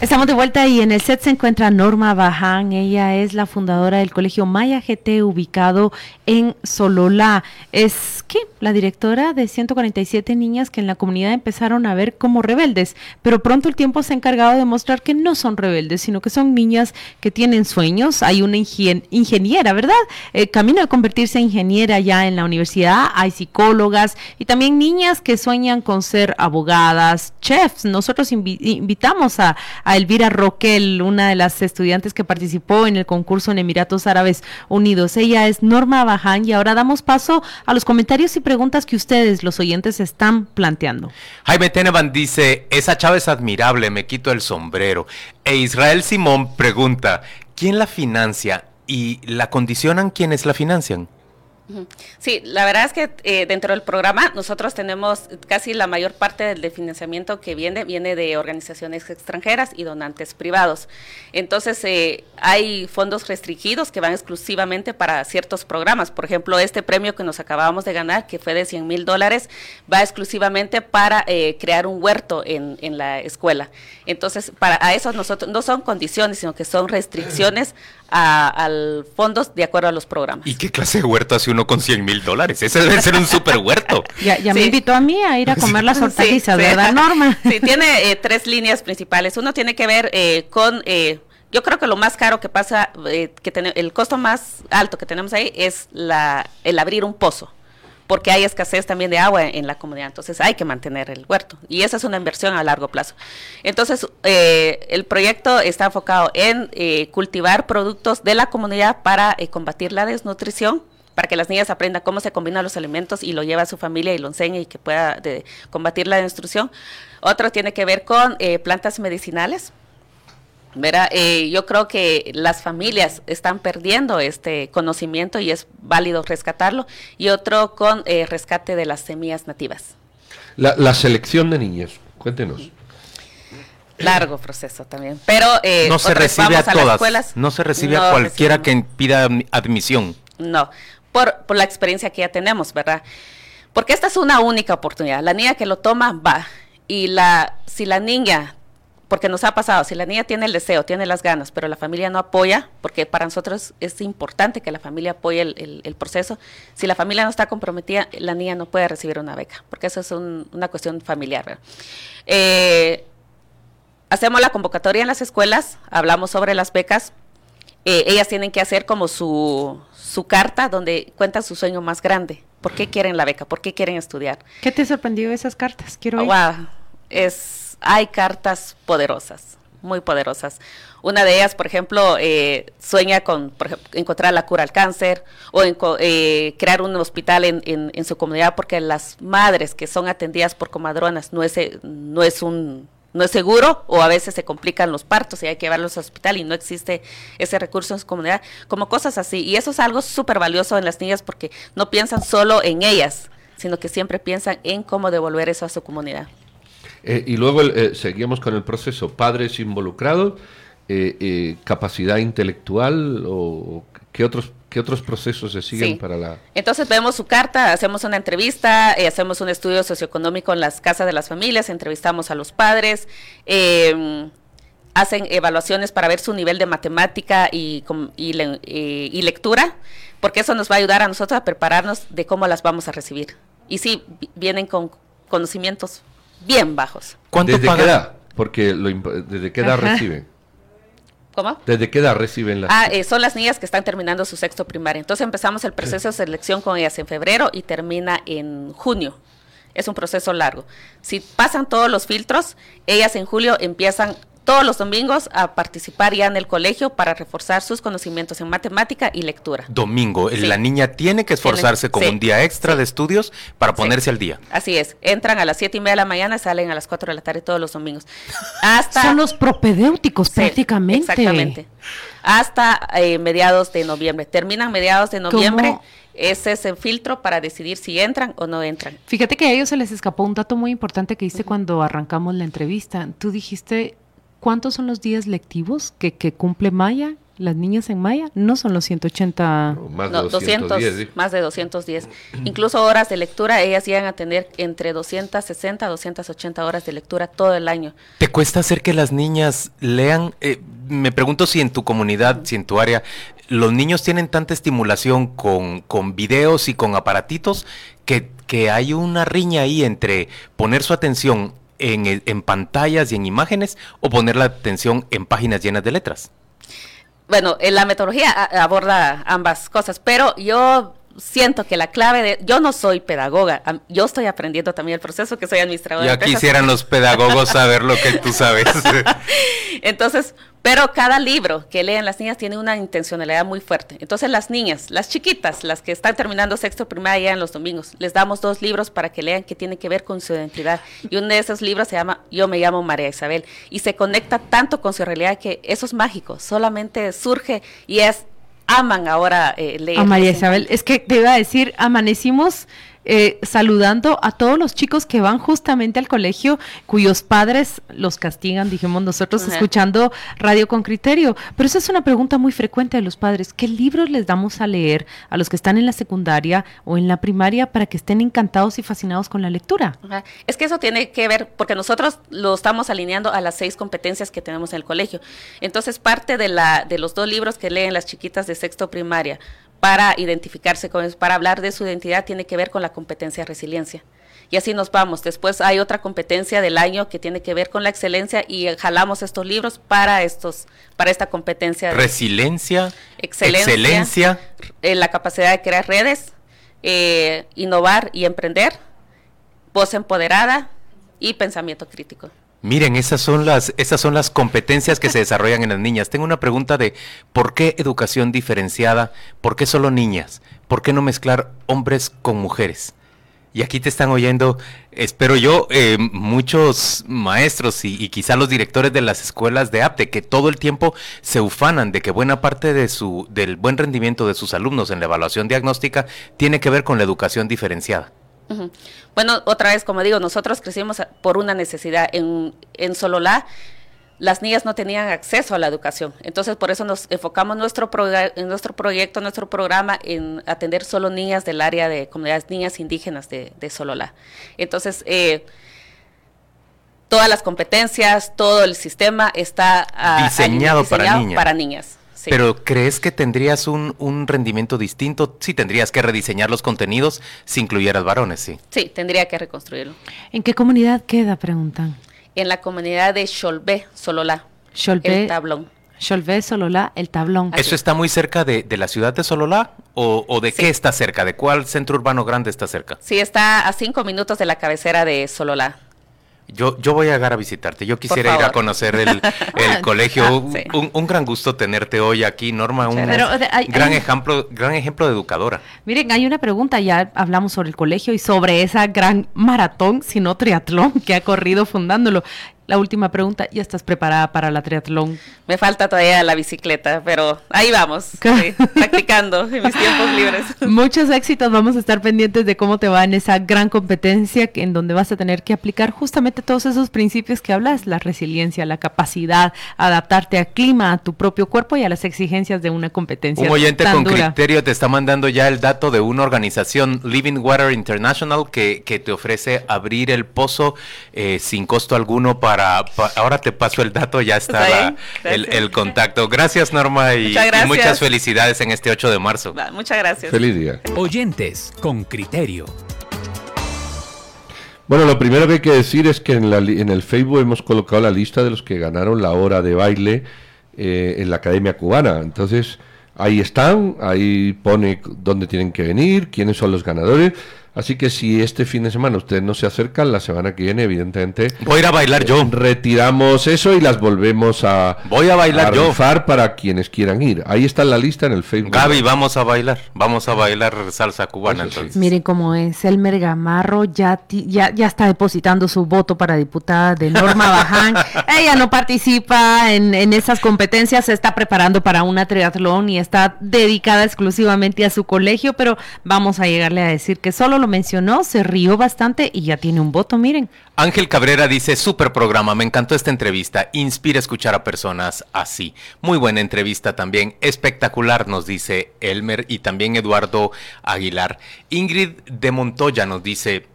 Estamos de vuelta y en el set se encuentra Norma Baján. Ella es la fundadora del Colegio Maya GT ubicado en Sololá. Es que la directora de 147 niñas que en la comunidad empezaron a ver como rebeldes, pero pronto el tiempo se ha encargado de mostrar que no son rebeldes, sino que son niñas que tienen sueños. Hay una ingeniera, ¿verdad? Eh, camino de convertirse en ingeniera ya en la universidad. Hay psicólogas y también niñas que sueñan con ser abogadas, chefs. Nosotros invitamos a, Elvira Roquel, una de las estudiantes que participó en el concurso en Emiratos Árabes Unidos. Ella es Norma Baján y ahora damos paso a los comentarios y preguntas que ustedes, los oyentes, están planteando. Jaime Tenevan dice, esa chava es admirable, me quito el sombrero. E Israel Simón pregunta, ¿quién la financia y la condicionan quienes la financian? Sí, la verdad es que eh, dentro del programa nosotros tenemos casi la mayor parte del financiamiento que viene, viene de organizaciones extranjeras y donantes privados. Entonces, eh, hay fondos restringidos que van exclusivamente para ciertos programas. Por ejemplo, este premio que nos acabamos de ganar, que fue de 100 mil dólares, va exclusivamente para eh, crear un huerto en, en, la escuela. Entonces, para a eso nosotros no son condiciones, sino que son restricciones a, al fondos de acuerdo a los programas. ¿Y qué clase de huerto hace uno con 100 mil dólares? Ese debe ser un super huerto. Ya, me invitó a mí a ir a comer las hortalizas, ¿verdad, Norma? Sí, tiene eh, tres líneas principales. Uno tiene que ver eh, con... Eh, yo creo que lo más caro que pasa, que el costo más alto que tenemos ahí es la, el abrir un pozo porque hay escasez también de agua en la comunidad, entonces hay que mantener el huerto y esa es una inversión a largo plazo. Entonces, eh, el proyecto está enfocado en eh, cultivar productos de la comunidad para eh, combatir la desnutrición, para que las niñas aprendan cómo se combinan los alimentos y lo lleva a su familia y lo enseñe y que pueda combatir la desnutrición. Otro tiene que ver con plantas medicinales, eh, yo creo que las familias están perdiendo este conocimiento y es válido rescatarlo. Y otro con eh, rescate de las semillas nativas. La, selección de niños, cuéntenos. Largo proceso también, pero eh, no se recibe a, todas, no se recibe a cualquiera que pida admisión. No, por, la experiencia que ya tenemos, ¿verdad? Porque esta es una única oportunidad. La niña que lo toma va y la si la niña porque nos ha pasado, si la niña tiene el deseo, tiene las ganas, pero la familia no apoya, porque para nosotros es importante que la familia apoye el, proceso, si la familia no está comprometida, la niña no puede recibir una beca, porque eso es una cuestión familiar. Eh, hacemos la convocatoria en las escuelas, hablamos sobre las becas, eh, ellas tienen que hacer como su, su carta donde cuentan su sueño más grande. ¿Por qué quieren la beca? ¿Por qué quieren estudiar? ¿Qué te sorprendió esas cartas? Quiero oh, es hay cartas poderosas, muy poderosas. Una de ellas, por ejemplo, eh, sueña con encontrar la cura al cáncer o eh, crear un hospital en, su comunidad porque las madres que son atendidas por comadronas no es, no es un no es seguro o a veces se complican los partos y hay que llevarlos al hospital y no existe ese recurso en su comunidad, como cosas así. Y eso es algo súper valioso en las niñas porque no piensan solo en ellas, sino que siempre piensan en cómo devolver eso a su comunidad. Eh, y luego eh, seguimos con el proceso, padres involucrados, eh, capacidad intelectual o qué otros ¿Qué otros procesos se siguen para la...? Entonces vemos su carta, hacemos una entrevista, hacemos un estudio socioeconómico en las casas de las familias, entrevistamos a los padres, em, hacen evaluaciones para ver su nivel de matemática y, y, lectura, porque eso nos va a ayudar a nosotros a prepararnos de cómo las vamos a recibir. Y sí, vienen con conocimientos bien bajos. ¿Desde qué edad? Porque ¿desde qué edad reciben? ¿Cómo? ¿Desde qué edad reciben las? Ah, eh, son las niñas que están terminando su sexto primaria. Entonces empezamos el proceso de selección con ellas en febrero y termina en junio. Es un proceso largo. Si pasan todos los filtros, ellas en julio empiezan todos los domingos a participar ya en el colegio para reforzar sus conocimientos en matemática y lectura. Domingo, la niña tiene que esforzarse con un día extra de estudios para ponerse al día. Así es, entran a las siete y media de la mañana, salen a las cuatro de la tarde todos los domingos. Hasta, Son los propedéuticos prácticamente. Exactamente. Hasta eh, mediados de noviembre. Terminan mediados de noviembre. ese es el filtro para decidir si entran o no entran. Fíjate que a ellos se les escapó un dato muy importante que hice cuando arrancamos la entrevista. Tú dijiste ¿Cuántos son los días lectivos que, que cumple Maya? Las niñas en Maya no son los 180. más, de 210, más de 210. Incluso horas de lectura, ellas llegan a tener entre 260 a 280 horas de lectura todo el año. ¿Te cuesta hacer que las niñas lean? Eh, me pregunto si en tu comunidad, si en tu área, los niños tienen tanta estimulación con, con videos y con aparatitos que, que hay una riña ahí entre poner su atención en, pantallas y en imágenes o poner la atención en páginas llenas de letras? Bueno, la metodología aborda ambas cosas, pero yo siento que la clave de, yo no soy pedagoga, yo estoy aprendiendo también el proceso que soy administradora. Ya quisieran los pedagogos saber lo que tú sabes. Entonces, pero cada libro que leen las niñas tiene una intencionalidad muy fuerte. Entonces las niñas, las chiquitas, las que están terminando sexto primaria en los domingos, les damos dos libros para que lean que tienen que ver con su identidad. Y uno de esos libros se llama Yo me llamo María Isabel. Y se conecta tanto con su realidad que eso es mágico. Solamente surge y es aman ahora eh, leer. A María Isabel, es que te iba a decir, amanecimos eh, saludando a todos los chicos que van justamente al colegio, cuyos padres los castigan, dijimos nosotros, escuchando radio con criterio. Pero esa es una pregunta muy frecuente de los padres. ¿Qué libros les damos a leer a los que están en la secundaria o en la primaria para que estén encantados y fascinados con la lectura? Es que eso tiene que ver, porque nosotros lo estamos alineando a las seis competencias que tenemos en el colegio. Entonces, parte de, la, de los dos libros que leen las chiquitas de sexto primaria, para identificarse con para hablar de su identidad, tiene que ver con la competencia resiliencia. Y así nos vamos. Después hay otra competencia del año que tiene que ver con la excelencia y jalamos estos libros para estos, para esta competencia. resiliencia, excelencia, eh, la capacidad de crear redes, eh, innovar y emprender, voz empoderada y pensamiento crítico. Miren, esas son las, esas son las competencias que se desarrollan en las niñas. Tengo una pregunta de ¿por qué educación diferenciada? ¿Por qué solo niñas? ¿Por qué no mezclar hombres con mujeres? Y aquí te están oyendo, espero yo, eh, muchos maestros y, y, quizá los directores de las escuelas de APTE que todo el tiempo se ufanan de que buena parte de su, del buen rendimiento de sus alumnos en la evaluación diagnóstica tiene que ver con la educación diferenciada. Bueno, otra vez, como digo, nosotros crecimos por una necesidad. En, en Sololá, las niñas no tenían acceso a la educación. Entonces, por eso nos enfocamos nuestro en nuestro proyecto, nuestro programa, en atender solo niñas del área de comunidades, niñas indígenas de, de Sololá. Entonces, eh, todas las competencias, todo el sistema está ah, diseñado, para niñas. Para niñas. Pero ¿crees que tendrías un, un, rendimiento distinto? Sí, tendrías que rediseñar los contenidos si incluyeras varones, sí. Sí, tendría que reconstruirlo. ¿En qué comunidad queda, preguntan? En la comunidad de Cholbé, Sololá. Cholbé. El tablón. Cholbé, Sololá, el tablón. ¿Eso está muy cerca de, de, la ciudad de Sololá? ¿O, o de qué está cerca? ¿De cuál centro urbano grande está cerca? Sí, está a cinco minutos de la cabecera de Sololá. Yo, yo voy a llegar a visitarte. Yo quisiera ir a conocer el, colegio. Ah, un, gran gusto tenerte hoy aquí, Norma. Un gran, ejemplo, gran ejemplo de educadora. Miren, hay una pregunta. Ya hablamos sobre el colegio y sobre esa gran maratón, si no triatlón, que ha corrido fundándolo la última pregunta, ¿ya estás preparada para la triatlón? Me falta todavía la bicicleta, pero ahí vamos, practicando en mis tiempos libres. Muchos éxitos, vamos a estar pendientes de cómo te va en esa gran competencia en donde vas a tener que aplicar justamente todos esos principios que hablas, la resiliencia, la capacidad, adaptarte al clima, a tu propio cuerpo y a las exigencias de una competencia. Un oyente con criterio te está mandando ya el dato de una organización, Living Water International, que, que te ofrece abrir el pozo eh, sin costo alguno para ahora te paso el dato, ya está el, contacto. Gracias Norma y muchas, felicidades en este 8 de marzo. muchas gracias. Feliz día. Oyentes con criterio. Bueno, lo primero que hay que decir es que en, en el Facebook hemos colocado la lista de los que ganaron la hora de baile eh, en la Academia Cubana. Entonces, ahí están, ahí pone dónde tienen que venir, quiénes son los ganadores. Así que si este fin de semana ustedes no se acercan, la semana que viene, evidentemente. Voy a ir a bailar yo. Retiramos eso y las volvemos a. Voy a bailar yo. para quienes quieran ir. Ahí está la lista en el Facebook. Gaby, vamos a bailar. Vamos a bailar salsa cubana entonces. Miren cómo es. Elmer Gamarro ya, ya, ya está depositando su voto para diputada de Norma Baján. Ella no participa en, en esas competencias, se está preparando para una triatlón y está dedicada exclusivamente a su colegio, pero vamos a llegarle a decir que solo lo mencionó, se rió bastante y ya tiene un voto, miren. Ángel Cabrera dice, super programa, me encantó esta entrevista, inspira escuchar a personas así. Muy buena entrevista también, espectacular, nos dice Elmer y también Eduardo Aguilar. Ingrid de Montoya nos dice,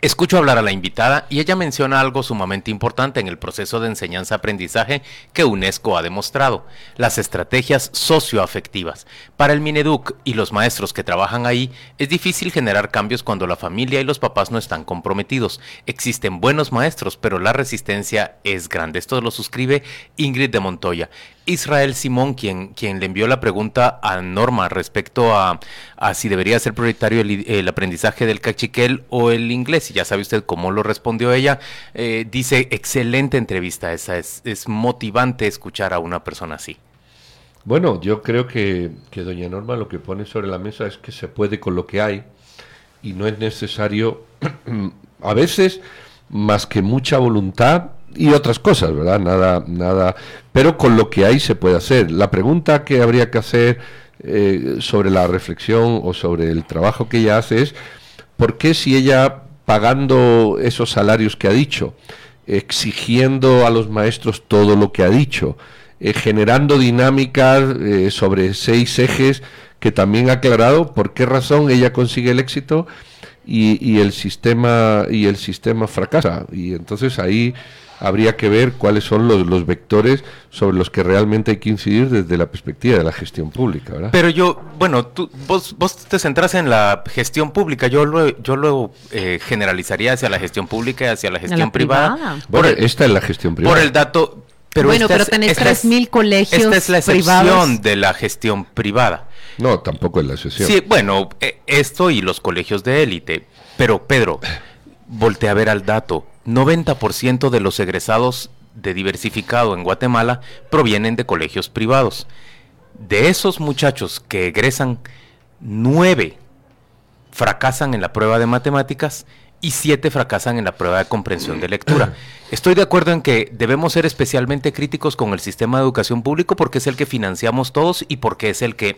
Escucho hablar a la invitada y ella menciona algo sumamente importante en el proceso de enseñanza-aprendizaje que UNESCO ha demostrado, las estrategias socioafectivas. Para el Mineduc y los maestros que trabajan ahí, es difícil generar cambios cuando la familia y los papás no están comprometidos. Existen buenos maestros, pero la resistencia es grande. Esto lo suscribe Ingrid de Montoya. Israel Simón, quien, quien le envió la pregunta a Norma respecto a, si debería ser prioritario el, aprendizaje del cachiquel o el inglés, y ya sabe usted cómo lo respondió ella, eh, dice, excelente entrevista esa, es, es motivante escuchar a una persona así. Bueno, yo creo que, que doña Norma lo que pone sobre la mesa es que se puede con lo que hay y no es necesario, a veces, más que mucha voluntad, y otras cosas, ¿verdad? Nada, nada, pero con lo que hay se puede hacer. La pregunta que habría que hacer eh, sobre la reflexión o sobre el trabajo que ella hace es, ¿por qué si ella pagando esos salarios que ha dicho, exigiendo a los maestros todo lo que ha dicho, eh, generando dinámicas eh, sobre seis ejes que también ha aclarado por qué razón ella consigue el éxito y, y el sistema y el sistema fracasa. Y entonces ahí habría que ver cuáles son los, los, vectores sobre los que realmente hay que incidir desde la perspectiva de la gestión pública. ¿verdad? Pero yo, bueno, tú, vos, vos te centras en la gestión pública, yo lo, yo luego eh, generalizaría hacia la gestión pública y hacia la gestión privada. Bueno, esta es la gestión privada. Por el dato... Pero bueno, pero tenés 3.000 colegios Esta es la excepción de la gestión privada. No, tampoco es la excepción. Sí, bueno, eh, esto y los colegios de élite. Pero, Pedro, voltea a ver al dato 90% de los egresados de diversificado en Guatemala provienen de colegios privados. De esos muchachos que egresan, 9 fracasan en la prueba de matemáticas y 7 fracasan en la prueba de comprensión de lectura. Estoy de acuerdo en que debemos ser especialmente críticos con el sistema de educación público porque es el que financiamos todos y porque es el que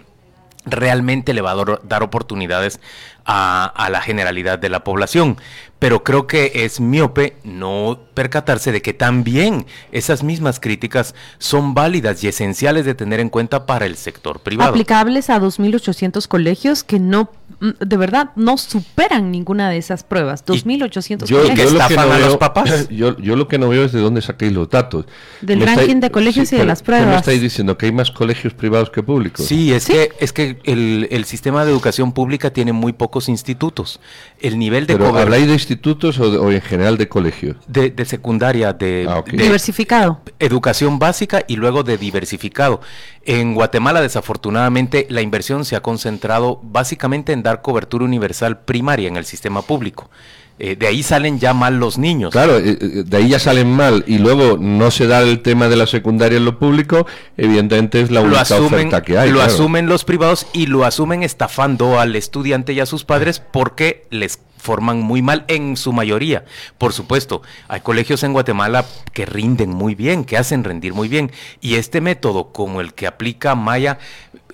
realmente le va a dar oportunidades a, la generalidad de la población. Pero creo que es miope no percatarse de que también esas mismas críticas son válidas y esenciales de tener en cuenta para el sector privado. Aplicables a 2.800 colegios que no, mm, de verdad, no superan ninguna de esas pruebas. 2.800 colegios. Yo lo que no veo, los papás. Yo, yo, lo que no veo es de dónde saquéis los datos. Del ranking de colegios y de las pruebas. ¿Me estáis diciendo que hay más colegios privados que públicos? Sí, es que, es que el, el sistema de educación pública tiene muy poco institutos. El nivel de ¿Pero habláis de institutos o, en general de colegios? De, secundaria, de, ah, diversificado. Educación básica y luego de diversificado. En Guatemala, desafortunadamente, la inversión se ha concentrado básicamente en dar cobertura universal primaria en el sistema público. Eh, de ahí salen ya mal los niños. Claro, eh, eh, de ahí ya salen mal y luego no se da el tema de la secundaria en lo público, evidentemente es la única oferta que hay. Lo asumen los privados y lo asumen estafando al estudiante y a sus padres porque les forman muy mal en su mayoría. Por supuesto, hay colegios en Guatemala que rinden muy bien, que hacen rendir muy bien. Y este método, como el que aplica Maya,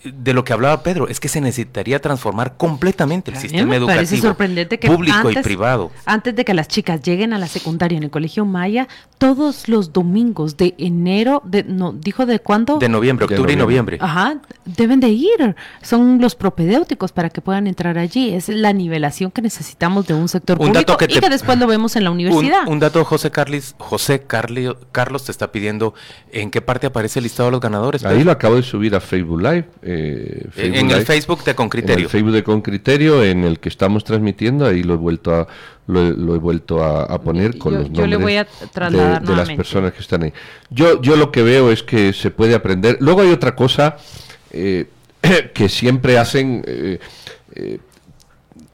de lo que hablaba Pedro, es que se necesitaría transformar completamente el sistema educativo sorprendente que público y privado. Antes de que las chicas lleguen a la secundaria en el Colegio Maya, todos los domingos de enero, de, no, dijo de cuándo? De noviembre, octubre y noviembre. Ajá, deben de ir. Son los propedéuticos para que puedan entrar allí. Es la nivelación que necesitamos de un sector público que y que después lo vemos en la universidad. Un, dato, José Carlis, José Carlos te está pidiendo en qué parte aparece el listado de los ganadores. Ahí lo acabo de subir a Facebook Live. Eh, en el Facebook de Con Criterio. En el Facebook de Con Criterio, en el que estamos transmitiendo, ahí lo he vuelto a, lo, he vuelto a, poner con los nombres de, las personas que están ahí. Yo, yo lo que veo es que se puede aprender. Luego hay otra cosa eh, que siempre hacen... Eh,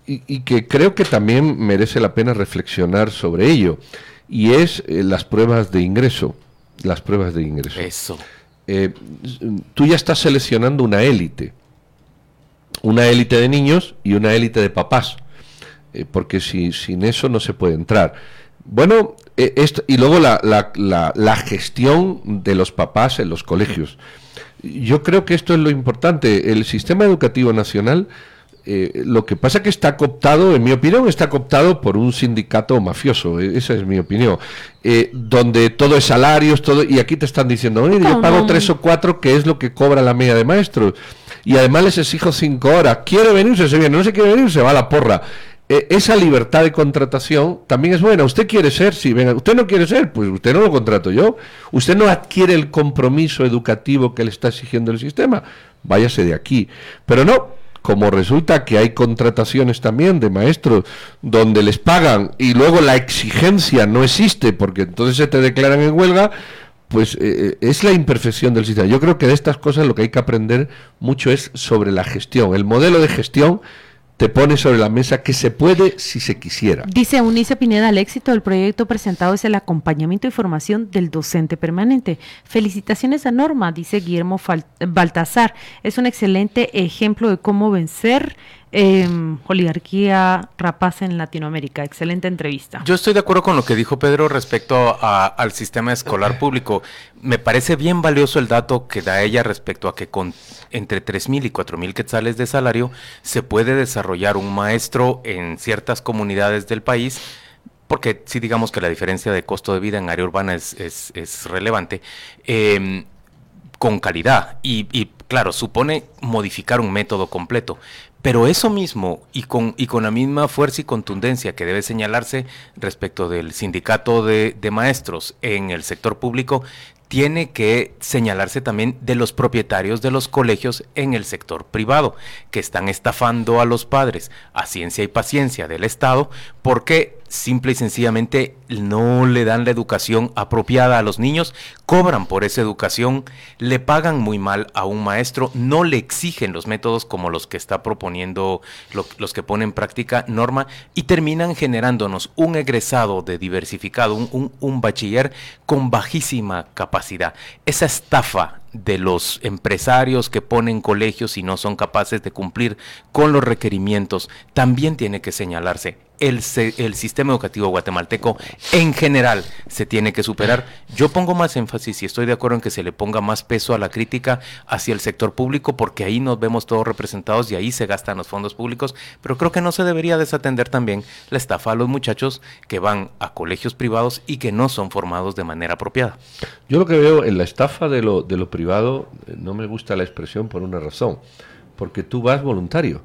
y, que creo que también merece la pena reflexionar sobre ello, y es las pruebas de ingreso. Las pruebas de ingreso. Eso. Eh, tú ya estás seleccionando una élite, una élite de niños y una élite de papás, eh, porque si, sin eso no se puede entrar. Bueno, eh, esto, y luego la, gestión de los papás en los colegios. Yo creo que esto es lo importante. El sistema educativo nacional eh, lo que pasa que está cooptado, en mi opinión, está cooptado por un sindicato mafioso, e, esa es mi opinión, eh, donde todo es salarios, todo, y aquí te están diciendo, oye, yo pago tres o cuatro, que es lo que cobra la media de maestros, y además les exijo cinco horas, quiere venirse, se viene, no se quiere venir, se va a la porra. eh, esa libertad de contratación también es buena. Usted quiere ser, si venga, usted no quiere ser, pues usted no lo contrato yo. Usted no adquiere el compromiso educativo que le está exigiendo el sistema. Váyase de aquí. Pero no, como resulta que hay contrataciones también de maestros donde les pagan y luego la exigencia no existe porque entonces se te declaran en huelga, pues eh, es la imperfección del sistema. Yo creo que de estas cosas lo que hay que aprender mucho es sobre la gestión, el modelo de gestión te pone sobre la mesa que se puede si se quisiera. Dice Unice Pineda, el éxito del proyecto presentado es el acompañamiento y formación del docente permanente. Felicitaciones a Norma, dice Guillermo Baltasar. Es un excelente ejemplo de cómo vencer eh, oligarquía rapaz en Latinoamérica. Excelente entrevista. Yo estoy de acuerdo con lo que dijo Pedro respecto al sistema escolar público. Me parece bien valioso el dato que da ella respecto a que con entre 3.000 y 4.000 quetzales de salario se puede desarrollar un maestro en ciertas comunidades del país porque sí digamos que la diferencia de costo de vida en área urbana es, es, relevante, em, con calidad. Y, y, claro, supone modificar un método completo. Pero eso mismo, y con, y con la misma fuerza y contundencia que debe señalarse respecto del sindicato de, de maestros en el sector público, tiene que señalarse también de los propietarios de los colegios en el sector privado, que están estafando a los padres a ciencia y paciencia del Estado, porque simple y sencillamente no le dan la educación apropiada a los niños, cobran por esa educación, le pagan muy mal a un maestro, no le exigen los métodos como los que está proponiendo, los que pone en práctica Norma, y terminan generándonos un egresado de diversificado, un, un bachiller con bajísima capacidad. Esa estafa de los empresarios que ponen colegios y no son capaces de cumplir con los requerimientos también tiene que señalarse el, el, sistema educativo guatemalteco en general se tiene que superar. Yo pongo más énfasis y estoy de acuerdo en que se le ponga más peso a la crítica hacia el sector público porque ahí nos vemos todos representados y ahí se gastan los fondos públicos, pero creo que no se debería desatender también la estafa a los muchachos que van a colegios privados y que no son formados de manera apropiada. Yo lo que veo en la estafa de lo, de lo privado, eh, no me gusta la expresión por una razón, porque tú vas voluntario.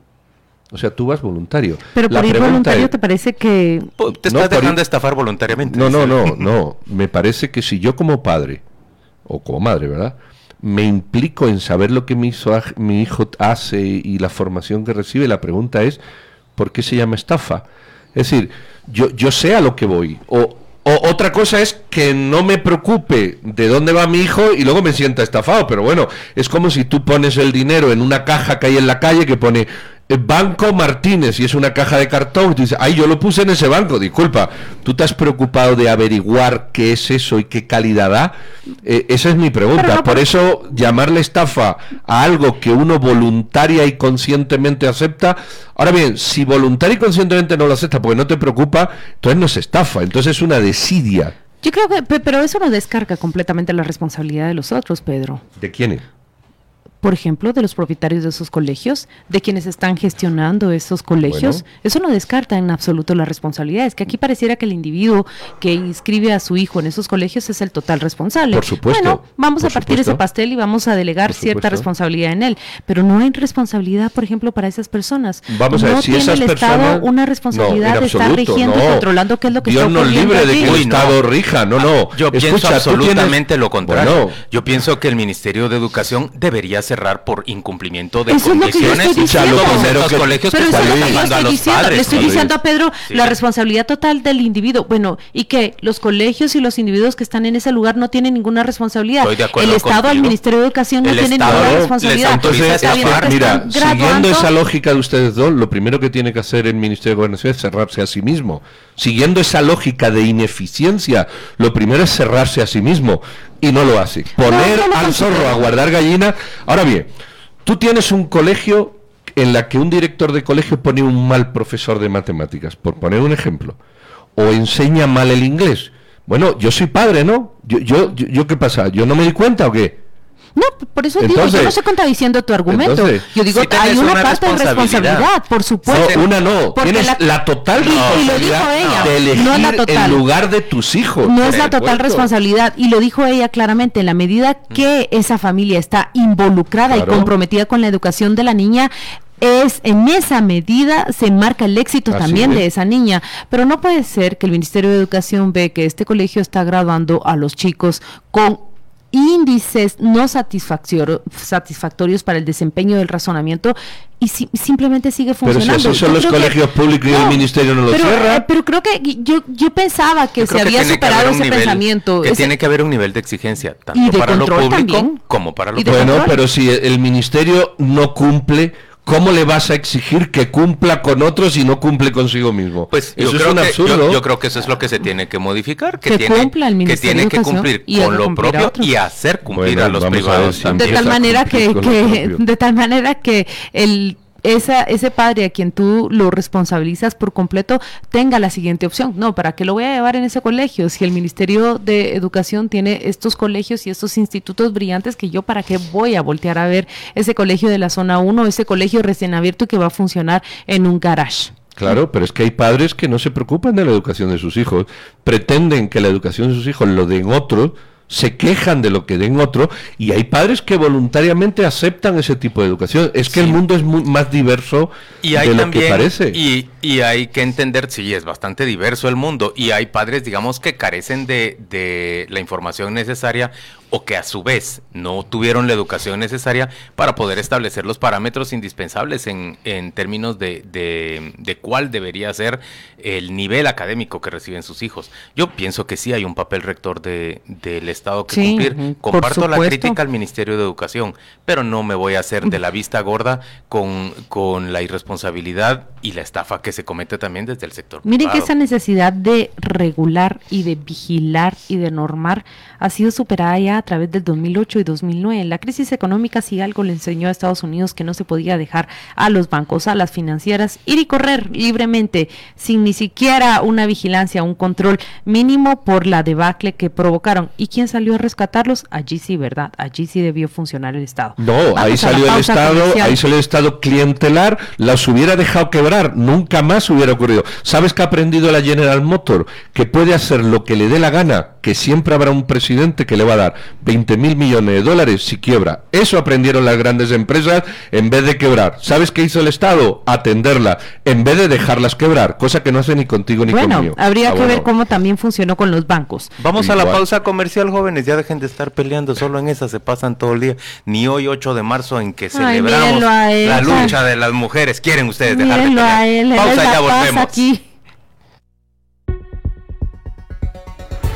O sea, tú vas voluntario. Pero por ir voluntario te parece que... Te estás dejando de estafar voluntariamente. No, no, no, no. Me parece que si yo como padre, o como madre, ¿verdad? Me implico en saber lo que mi hijo, mi hijo hace y la formación que recibe, la pregunta es, ¿por qué se llama estafa? Es decir, yo, yo sé a lo que voy. O, o otra cosa es que no me preocupe de dónde va mi hijo y luego me sienta estafado. Pero bueno, es como si tú pones el dinero en una caja que hay en la calle que pone Banco Martínez y es una caja de cartón. Dices, ay, yo lo puse en ese banco. Disculpa, ¿tú te has preocupado de averiguar qué es eso y qué calidad da? Eh, esa es mi pregunta. Por eso, llamarle estafa a algo que uno voluntaria y conscientemente acepta. Ahora bien, si voluntaria y conscientemente no lo acepta porque no te preocupa, entonces no es estafa, entonces es una desidia. Yo creo que, pero eso no descarga completamente la responsabilidad de los otros, Pedro. ¿De quiénes? Por ejemplo, de los propietarios de esos colegios, de quienes están gestionando esos colegios. Eso no descarta en absoluto la responsabilidad. Es que aquí pareciera que el individuo que inscribe a su hijo en esos colegios es el total responsable. Por supuesto. Bueno, vamos a partir ese pastel y vamos a delegar cierta responsabilidad en él. Pero no hay responsabilidad, por ejemplo, para esas personas. Vamos a ver, si esas el personas... Estado una responsabilidad de estar rigiendo y controlando qué es lo que Dios está libre de que el Estado rija. No, no. Yo pienso absolutamente lo contrario. yo pienso que el Ministerio de Educación debería cerrar por incumplimiento cumplimiento de condiciones y los colegios que están a los padres. Le estoy diciendo a Pedro la responsabilidad total del individuo. Bueno, y que los colegios y los individuos que están en ese lugar no tienen ninguna responsabilidad. el Estado, al Ministerio de Educación no tiene ninguna responsabilidad. Entonces, mira, siguiendo esa lógica de ustedes dos, lo primero que tiene que hacer el Ministerio de Gobernación es cerrarse a sí mismo. Siguiendo esa lógica de ineficiencia, lo primero es cerrarse a sí mismo y no lo hace. Poner al zorro a guardar gallina. Ahora bien, Tú tienes un colegio en la que un director de colegio pone un mal profesor de matemáticas, por poner un ejemplo, o enseña mal el inglés. Bueno, yo soy padre, ¿no? Yo, yo, yo, ¿qué pasa? ¿Yo no me di cuenta o qué? No, por eso digo, yo no estoy contradiciendo tu argumento. yo digo, hay una, parte de responsabilidad, por supuesto. No, una no, tienes la, total responsabilidad de elegir el lugar de tus hijos. No es la total responsabilidad, y lo dijo ella claramente, en la medida que esa familia está involucrada y comprometida con la educación de la niña, es en esa medida se marca el éxito Así también es. de esa niña. Pero no puede ser que el Ministerio de Educación ve que este colegio está graduando a los chicos con índices no satisfactorio- satisfactorios para el desempeño del razonamiento y si- simplemente sigue Pero si funcionando. así son Yo los que- colegios públicos y el ministerio no lo pero, cierra. eh, pero creo que yo, yo pensaba que Yo se había que superado ese nivel- pensamiento. Que ese- tiene que haber un nivel de exigencia, tanto Y de para lo control público también. como para lo Y de privado. Bueno, pero si el ministerio no cumple, ¿cómo le vas a exigir que cumpla con otros y no cumple consigo mismo? Pues eso yo es creo, un que, absurdo. yo, yo creo que eso es lo que se tiene que modificar, que, Que tiene, cumpla el que, tiene que cumplir y con lo propio y hacer cumplir Bueno, a los vamos a ver privados de tal manera que, que- de tal manera que el esa, ese padre a quien tú lo responsabilizas por completo tenga la siguiente opción. No, ¿para qué lo voy a llevar en ese colegio? Si el Ministerio de Educación tiene estos colegios y estos institutos brillantes, que yo para qué voy a voltear a ver ese colegio de la zona 1, ese colegio recién abierto que va a funcionar en un garage. Claro, pero es que hay padres que no se preocupan de la educación de sus hijos, pretenden que la educación de sus hijos lo den otros, se quejan de lo que den otro, y hay padres que voluntariamente aceptan ese tipo de educación. Es que el mundo es mu- más diverso Y hay de lo también, que parece. Y, y hay que entender, sí, es bastante diverso el mundo. Y hay padres, digamos, que carecen de, de la información necesaria o que a su vez no tuvieron la educación necesaria para poder establecer los parámetros indispensables en, en términos de, de, de cuál debería ser el nivel académico que reciben sus hijos. Yo pienso que sí hay un papel rector de- del Estado que Sí, cumplir. Comparto la crítica al Ministerio de Educación, pero no me voy a hacer de la vista gorda con, con la irresponsabilidad y la estafa que se comete también desde el sector Miren que privado. esa necesidad de regular y de vigilar y de normar ha sido superada ya a través del 2008 y 2009. La crisis económica si algo le enseñó a Estados Unidos que no se podía dejar a los bancos, a las financieras ir y correr libremente sin ni siquiera una vigilancia, un control mínimo por la debacle que provocaron. ¿Y quién salió a rescatarlos? Allí sí, ¿verdad? Allí sí debió funcionar el Estado. No, Vamos ahí salió el Estado, comercial. ahí salió el Estado clientelar, las hubiera dejado quebrar, nunca más hubiera ocurrido. ¿Sabes qué ha aprendido la General Motor? Que puede hacer lo que le dé la gana, que siempre habrá un presidente que le va a dar 20 mil millones de dólares si quiebra. Eso aprendieron las grandes empresas en vez de quebrar. ¿Sabes qué hizo el Estado? Atenderla, en vez de dejarlas quebrar, cosa que no hace ni contigo ni Bueno, conmigo. habría Ah, que bueno. ver cómo también funcionó con los bancos. Vamos a la pausa comercial, jóvenes. Ya dejen de estar peleando. Solo en esa se pasan todo el día. Ni hoy, 8 de marzo, en que celebramos la lucha de las mujeres. ¿Quieren ustedes dejar de pelear? a él, él pausa, ya volvemos. aquí.